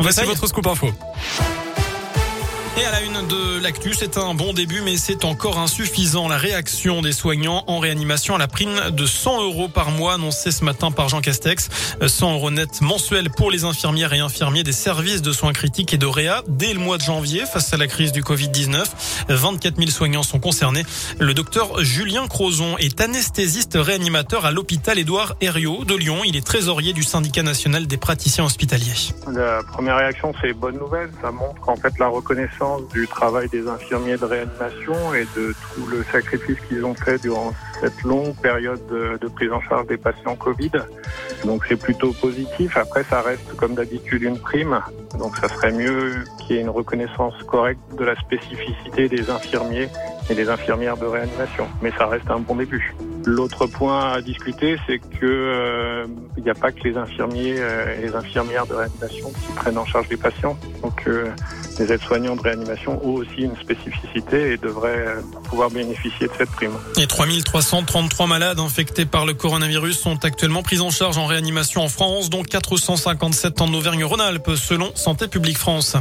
Voici votre scoop info. Et à la une de l'actu, c'est un bon début, mais c'est encore insuffisant. La réaction des soignants en réanimation à la prime de 100 euros par mois annoncée ce matin par Jean Castex. 100 euros net mensuels pour les infirmières et infirmiers des services de soins critiques et de réa dès le mois de janvier face à la crise du Covid-19. 24 000 soignants sont concernés. Le docteur Julien Crozon est anesthésiste réanimateur à l'hôpital Édouard Herriot de Lyon. Il est trésorier du syndicat national des praticiens hospitaliers. La première réaction, c'est bonne nouvelle. Ça montre qu'en fait la reconnaissance du travail des infirmiers de réanimation et de tout le sacrifice qu'ils ont fait durant cette longue période de, prise en charge des patients Covid. Donc c'est plutôt positif. Après, ça reste comme d'habitude une prime. Donc ça serait mieux qu'il y ait une reconnaissance correcte de la spécificité des infirmiers et des infirmières de réanimation. Mais ça reste un bon début. L'autre point à discuter, c'est que euh, il n'y a pas que les infirmiers euh, et les infirmières de réanimation qui prennent en charge les patients. Donc euh, les aides-soignants de réanimation ont aussi une spécificité et devraient pouvoir bénéficier de cette prime. Et 3333 malades infectés par le coronavirus sont actuellement pris en charge en réanimation en France, dont 457 en Auvergne-Rhône-Alpes, selon Santé publique France.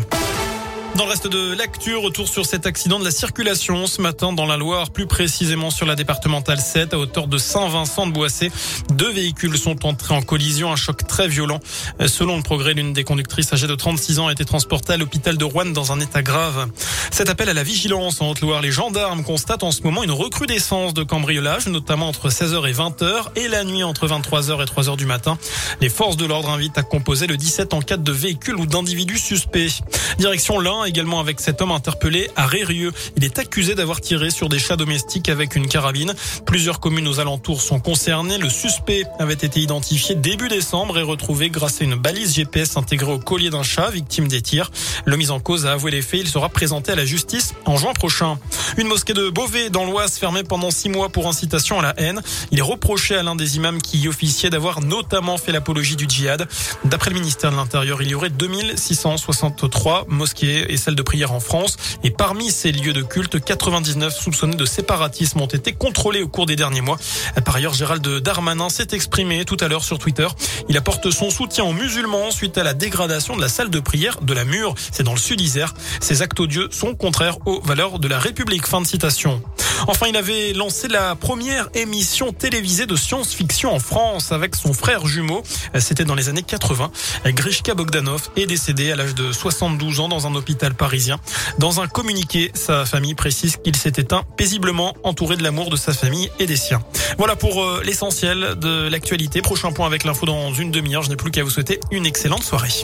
Dans le reste de l'actu, retour sur cet accident de la circulation ce matin dans la Loire, plus précisément sur la départementale 7 à hauteur de Saint-Vincent de Boissé. Deux véhicules sont entrés en collision, un choc très violent. Selon le progrès, l'une des conductrices âgées de 36 ans a été transportée à l'hôpital de Rouen dans un état grave. Cet appel à la vigilance en Haute-Loire, les gendarmes constatent en ce moment une recrudescence de cambriolage, notamment entre 16h et 20h et la nuit entre 23h et 3h du matin. Les forces de l'ordre invitent à composer le 17 en cas de véhicule ou d'individus suspects. Direction l'un également avec cet homme interpellé à Rérieux. Il est accusé d'avoir tiré sur des chats domestiques avec une carabine. Plusieurs communes aux alentours sont concernées. Le suspect avait été identifié début décembre et retrouvé grâce à une balise GPS intégrée au collier d'un chat victime des tirs. Le mis en cause a avoué les faits. Il sera présenté à la justice en juin prochain. Une mosquée de Beauvais dans l'Oise fermée pendant six mois pour incitation à la haine. Il est reproché à l'un des imams qui y officiait d'avoir notamment fait l'apologie du djihad. D'après le ministère de l'Intérieur, il y aurait 2663 mosquées et celles de prière en France. Et parmi ces lieux de culte, 99 soupçonnés de séparatisme ont été contrôlés au cours des derniers mois. Par ailleurs, Gérald Darmanin s'est exprimé tout à l'heure sur Twitter. Il apporte son soutien aux musulmans suite à la dégradation de la salle de prière de la Mure. C'est dans le sud Isère. Ces actes odieux sont contraires aux valeurs de la République. Fin de citation. Enfin, il avait lancé la première émission télévisée de science-fiction en France avec son frère jumeau. C'était dans les années 80. Grishka Bogdanov est décédé à l'âge de 72 ans dans un hôpital parisien. Dans un communiqué, sa famille précise qu'il s'est éteint paisiblement entouré de l'amour de sa famille et des siens. Voilà pour euh, l'essentiel de l'actualité. Prochain point avec l'info dans une demi-heure. Je n'ai plus qu'à vous souhaiter une excellente soirée.